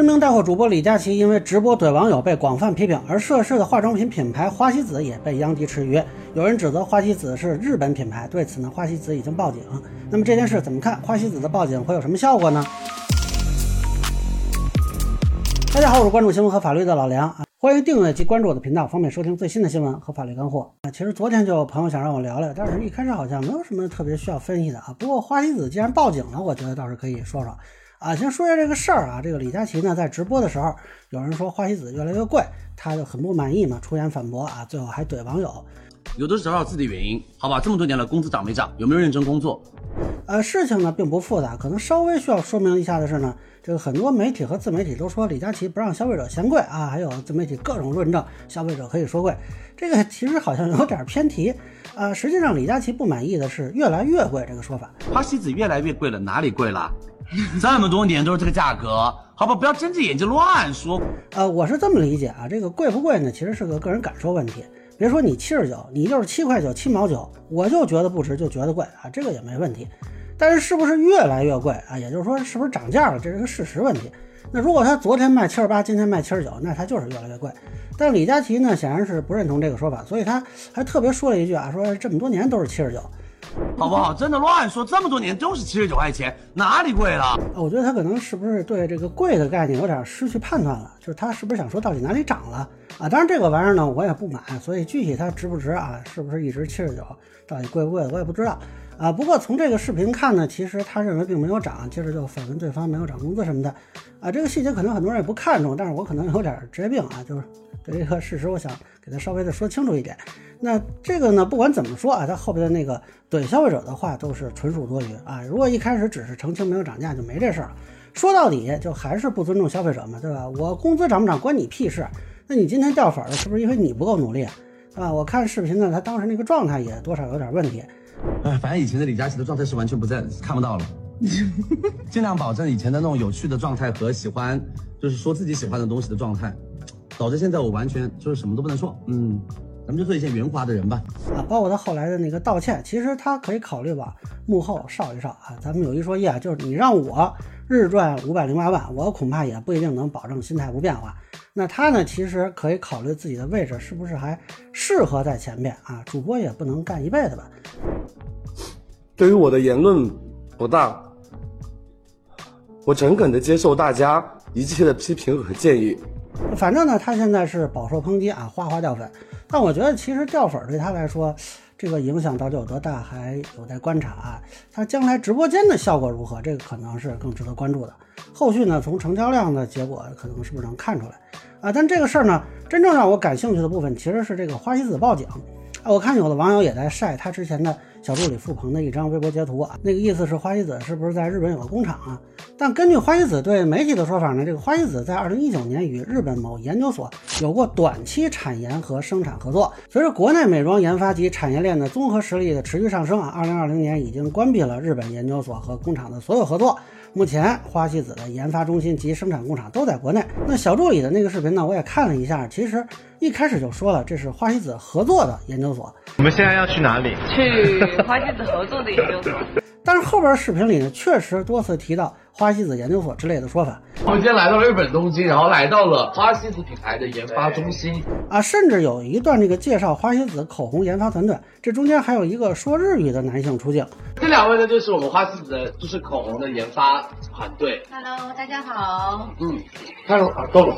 知名带货主播李佳琦因为直播怼网友被广泛批评，而涉事的化妆品品牌花西子也被殃及池鱼。有人指责花西子是日本品牌，对此呢，花西子已经报警。那么这件事怎么看？花西子的报警会有什么效果呢？大家好，我是关注新闻和法律的老梁啊，欢迎订阅及关注我的频道，方便收听最新的新闻和法律干货啊。其实昨天就有朋友想让我聊聊，但是一开始好像没有什么特别需要分析的啊。不过花西子既然报警了，我觉得倒是可以说说。啊，先说一下这个事儿啊。这个李佳琦呢，在直播的时候，有人说花西子越来越贵，他就很不满意嘛，出言反驳啊，最后还怼网友。有的是找找自己的原因，好吧？这么多年了，工资涨没涨？有没有认真工作？呃，事情呢并不复杂，可能稍微需要说明一下的是呢，这个很多媒体和自媒体都说李佳琦不让消费者嫌贵啊，还有自媒体各种论证消费者可以说贵，这个其实好像有点偏题。呃，实际上李佳琦不满意的是越来越贵这个说法。花西子越来越贵了，哪里贵了？这么多年都是这个价格，好吧，不要睁着眼睛乱说。呃，我是这么理解啊，这个贵不贵呢，其实是个个人感受问题。别说你七十九，你就是七块九、七毛九，我就觉得不值，就觉得贵啊，这个也没问题。但是是不是越来越贵啊？也就是说，是不是涨价了？这是个事实问题。那如果他昨天卖七十八，今天卖七十九，那他就是越来越贵。但李佳琦呢，显然是不认同这个说法，所以他还特别说了一句啊，说这么多年都是七十九。好不好？真的乱说，这么多年都是七十九块钱，哪里贵了？我觉得他可能是不是对这个贵的概念有点失去判断了？就是他是不是想说到底哪里涨了啊？当然这个玩意儿呢，我也不买，所以具体它值不值啊？是不是一直七十九？到底贵不贵的我也不知道啊。不过从这个视频看呢，其实他认为并没有涨，接着就反问对方没有涨工资什么的啊。这个细节可能很多人也不看重，但是我可能有点职业病啊，就是对这个事实，我想给他稍微的说清楚一点。那这个呢，不管怎么说啊，他后边的那个怼消费者的话都是纯属多余啊。如果一开始只是澄清没有涨价，就没这事儿了。说到底就还是不尊重消费者嘛，对吧？我工资涨不涨关你屁事？那你今天掉粉了，是不是因为你不够努力啊？我看视频呢，他当时那个状态也多少有点问题。哎，反正以前的李佳琦的状态是完全不在，看不到了。尽量保证以前的那种有趣的状态和喜欢，就是说自己喜欢的东西的状态，导致现在我完全就是什么都不能说。嗯。咱们就做一些圆滑的人吧，啊，包括他后来的那个道歉，其实他可以考虑吧幕后少一少啊。咱们有一说一啊，就是你让我日赚五百零八万，我恐怕也不一定能保证心态不变化。那他呢，其实可以考虑自己的位置是不是还适合在前面啊？主播也不能干一辈子吧。对于我的言论不当，我诚恳的接受大家一切的批评和建议。反正呢，他现在是饱受抨击啊，哗哗掉粉。但我觉得，其实掉粉对他来说，这个影响到底有多大，还有待观察啊。它将来直播间的效果如何，这个可能是更值得关注的。后续呢，从成交量的结果，可能是不是能看出来啊？但这个事儿呢，真正让我感兴趣的部分，其实是这个花西子报警。啊，我看有的网友也在晒他之前的小助理付鹏的一张微博截图啊，那个意思是花西子是不是在日本有个工厂啊？但根据花西子对媒体的说法呢，这个花西子在二零一九年与日本某研究所有过短期产研和生产合作。随着国内美妆研发及产业链的综合实力的持续上升啊，二零二零年已经关闭了日本研究所和工厂的所有合作。目前花西子的研发中心及生产工厂都在国内。那小助理的那个视频呢，我也看了一下，其实一开始就说了，这是花西子合作的研究所。我们现在要去哪里？去花西子合作的研究所。但是后边视频里呢，确实多次提到。花西子研究所之类的说法。我们今天来到了日本东京，然后来到了花西子品牌的研发中心啊，甚至有一段这个介绍花西子口红研发团队，这中间还有一个说日语的男性出镜。这两位呢，就是我们花西子的，就是口红的研发团队。Hello，大家好。嗯，Hello，啊，够了，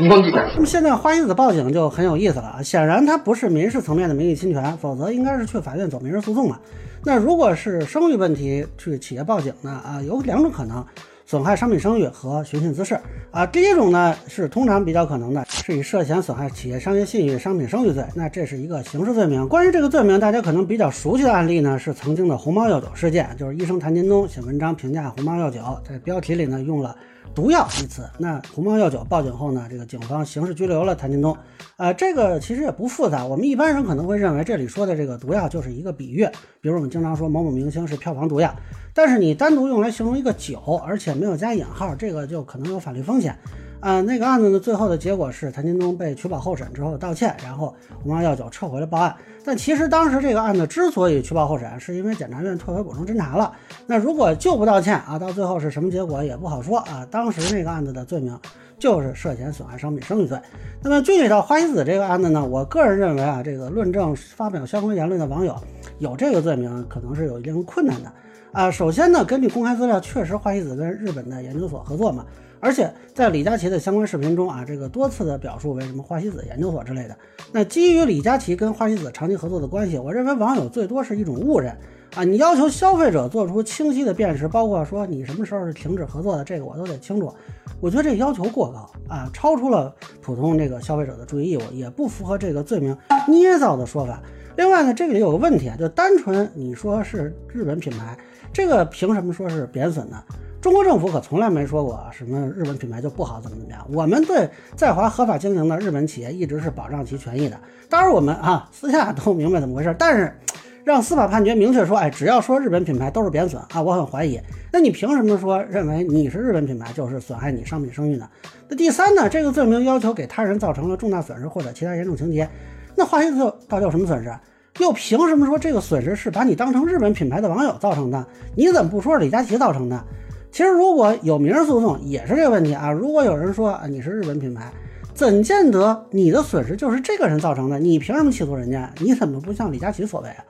那么现在花西子报警就很有意思了啊，显然它不是民事层面的名誉侵权，否则应该是去法院走民事诉讼嘛。那如果是生育问题去企业报警呢？啊，有两种可能。损害商品声誉和寻衅滋事啊，第一种呢是通常比较可能的，是以涉嫌损害企业商业信誉、商品声誉罪，那这是一个刑事罪名。关于这个罪名，大家可能比较熟悉的案例呢是曾经的红猫药酒事件，就是医生谭金东写文章评价红猫药酒，在标题里呢用了。毒药一词，那红猫药酒报警后呢？这个警方刑事拘留了谭金东。呃，这个其实也不复杂。我们一般人可能会认为这里说的这个毒药就是一个比喻，比如我们经常说某某明星是票房毒药。但是你单独用来形容一个酒，而且没有加引号，这个就可能有法律风险。啊，那个案子呢，最后的结果是谭金东被取保候审之后道歉，然后鸿茅药酒撤回了报案。但其实当时这个案子之所以取保候审，是因为检察院退回补充侦查了。那如果就不道歉啊，到最后是什么结果也不好说啊。当时那个案子的罪名就是涉嫌损害商品声誉罪。那么具体到花西子这个案子呢，我个人认为啊，这个论证发表相关言论的网友有这个罪名，可能是有一定困难的啊。首先呢，根据公开资料，确实花西子跟日本的研究所合作嘛。而且在李佳琦的相关视频中啊，这个多次的表述为什么花西子研究所之类的。那基于李佳琦跟花西子长期合作的关系，我认为网友最多是一种误认啊。你要求消费者做出清晰的辨识，包括说你什么时候是停止合作的，这个我都得清楚。我觉得这要求过高啊，超出了普通这个消费者的注意义务，也不符合这个罪名捏造的说法。另外呢，这个里有个问题啊，就单纯你说是日本品牌，这个凭什么说是贬损呢？中国政府可从来没说过什么日本品牌就不好怎么怎么样。我们对在华合法经营的日本企业一直是保障其权益的。当然，我们啊私下都明白怎么回事。但是，让司法判决明确说，哎，只要说日本品牌都是贬损啊，我很怀疑。那你凭什么说认为你是日本品牌就是损害你商品声誉呢？那第三呢？这个罪名要求给他人造成了重大损失或者其他严重情节。那华西子到底有什么损失？又凭什么说这个损失是把你当成日本品牌的网友造成的？你怎么不说是李佳琦造成的？其实如果有民事诉讼也是这个问题啊。如果有人说啊你是日本品牌，怎见得你的损失就是这个人造成的？你凭什么起诉人家？你怎么不向李佳琦索赔啊？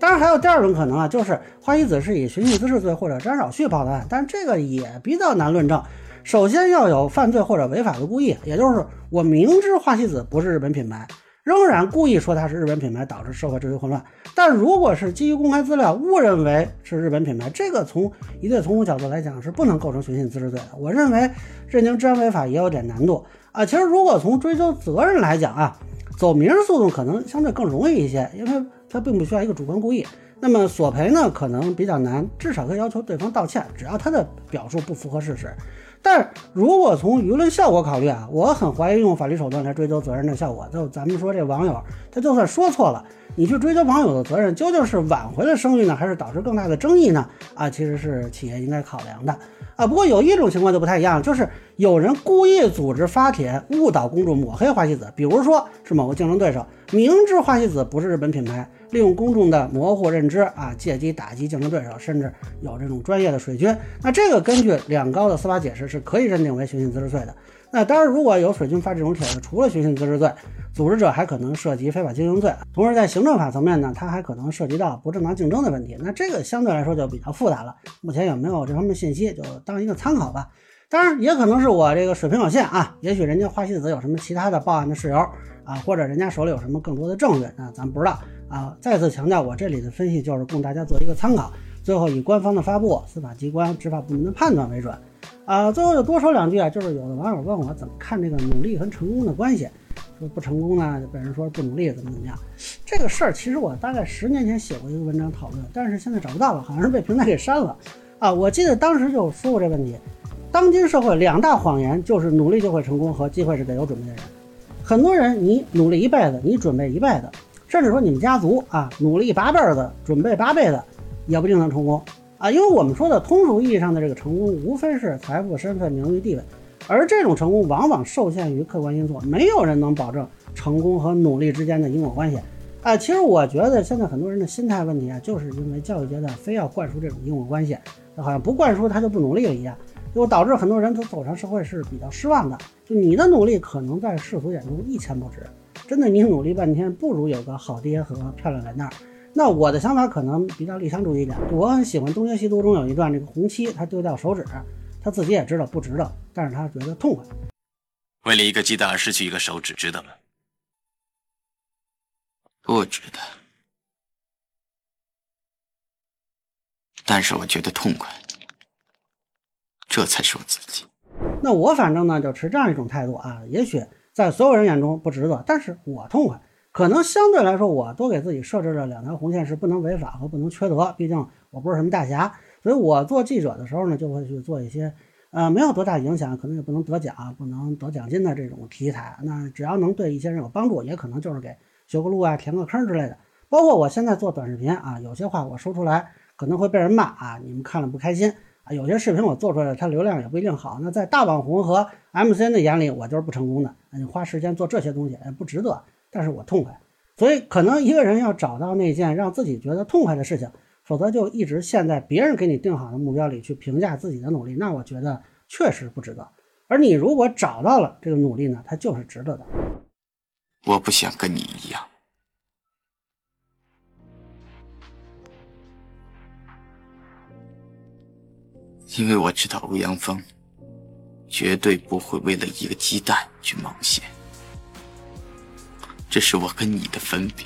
当然还有第二种可能啊，就是花西子是以寻衅滋事罪或者沾扰序报的案，但这个也比较难论证。首先要有犯罪或者违法的故意，也就是我明知花西子不是日本品牌。仍然故意说它是日本品牌，导致社会秩序混乱。但如果是基于公开资料误认为是日本品牌，这个从一对从无角度来讲是不能构成寻衅滋事罪的。我认为认定治安违法也有点难度啊。其实如果从追究责任来讲啊，走民事诉讼可能相对更容易一些，因为它并不需要一个主观故意。那么索赔呢，可能比较难，至少可以要求对方道歉，只要他的表述不符合事实。但如果从舆论效果考虑啊，我很怀疑用法律手段来追究责任的效果。就咱们说这网友，他就算说错了，你去追究网友的责任，究竟是挽回了声誉呢，还是导致更大的争议呢？啊，其实是企业应该考量的啊。不过有一种情况就不太一样，就是有人故意组织发帖误导公众，抹黑花西子，比如说是某个竞争对手，明知花西子不是日本品牌。利用公众的模糊认知啊，借机打击竞争对手，甚至有这种专业的水军。那这个根据两高的司法解释是可以认定为寻衅滋事罪的。那当然，如果有水军发这种帖子，除了寻衅滋事罪，组织者还可能涉及非法经营罪。同时，在行政法层面呢，它还可能涉及到不正当竞争的问题。那这个相对来说就比较复杂了。目前有没有这方面信息，就当一个参考吧。当然，也可能是我这个水平有限啊。也许人家花西子有什么其他的报案的事由啊，或者人家手里有什么更多的证据，那咱不知道。啊，再次强调，我这里的分析就是供大家做一个参考，最后以官方的发布、司法机关、执法部门的判断为准。啊，最后就多说两句啊，就是有的网友问我怎么看这个努力和成功的关系，说不成功呢，就被人说不努力怎么怎么样。这个事儿其实我大概十年前写过一个文章讨论，但是现在找不到了，好像是被平台给删了。啊，我记得当时就说过这问题，当今社会两大谎言就是努力就会成功和机会是给有准备的人。很多人你努力一辈子，你准备一辈子。甚至说你们家族啊，努力八辈子，准备八辈子，也不一定能成功啊。因为我们说的通俗意义上的这个成功，无非是财富、身份、名誉、地位，而这种成功往往受限于客观因素，没有人能保证成功和努力之间的因果关系啊。其实我觉得现在很多人的心态问题啊，就是因为教育阶段非要灌输这种因果关系，好像不灌输他就不努力了一样，就导致很多人他走上社会是比较失望的。就你的努力可能在世俗眼中一钱不值。真的，你努力半天，不如有个好爹和漂亮在那儿。那我的想法可能比较理想主义一点，我很喜欢《东邪西毒》中有一段，这个红七他丢掉手指，他自己也知道不值得，但是他觉得痛快。为了一个鸡蛋而失去一个手指，值得吗？不值得。但是我觉得痛快，这才是我自己。那我反正呢，就持这样一种态度啊，也许。在所有人眼中不值得，但是我痛快。可能相对来说，我多给自己设置了两条红线，是不能违法和不能缺德。毕竟我不是什么大侠，所以我做记者的时候呢，就会去做一些，呃，没有多大影响，可能也不能得奖、不能得奖金的这种题材。那只要能对一些人有帮助，也可能就是给修个路啊、填个坑之类的。包括我现在做短视频啊，有些话我说出来可能会被人骂啊，你们看了不开心啊，有些视频我做出来，它流量也不一定好。那在大网红和 MCN 的眼里，我就是不成功的。你花时间做这些东西，哎，不值得。但是我痛快。所以，可能一个人要找到那件让自己觉得痛快的事情，否则就一直陷在别人给你定好的目标里去评价自己的努力，那我觉得确实不值得。而你如果找到了这个努力呢，它就是值得的。我不想跟你一样。因为我知道欧阳锋绝对不会为了一个鸡蛋去冒险，这是我跟你的分别。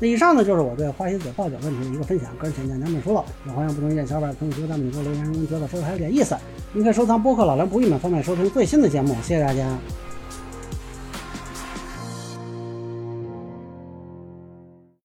那以上呢，就是我对花西子报警问题的一个分享，个人浅见难免疏漏，有欢迎不同意见小伙伴评论区弹幕里给我留言，觉得说的还有点意思，您可以收藏播客老梁不郁闷，方便收听最新的节目。谢谢大家。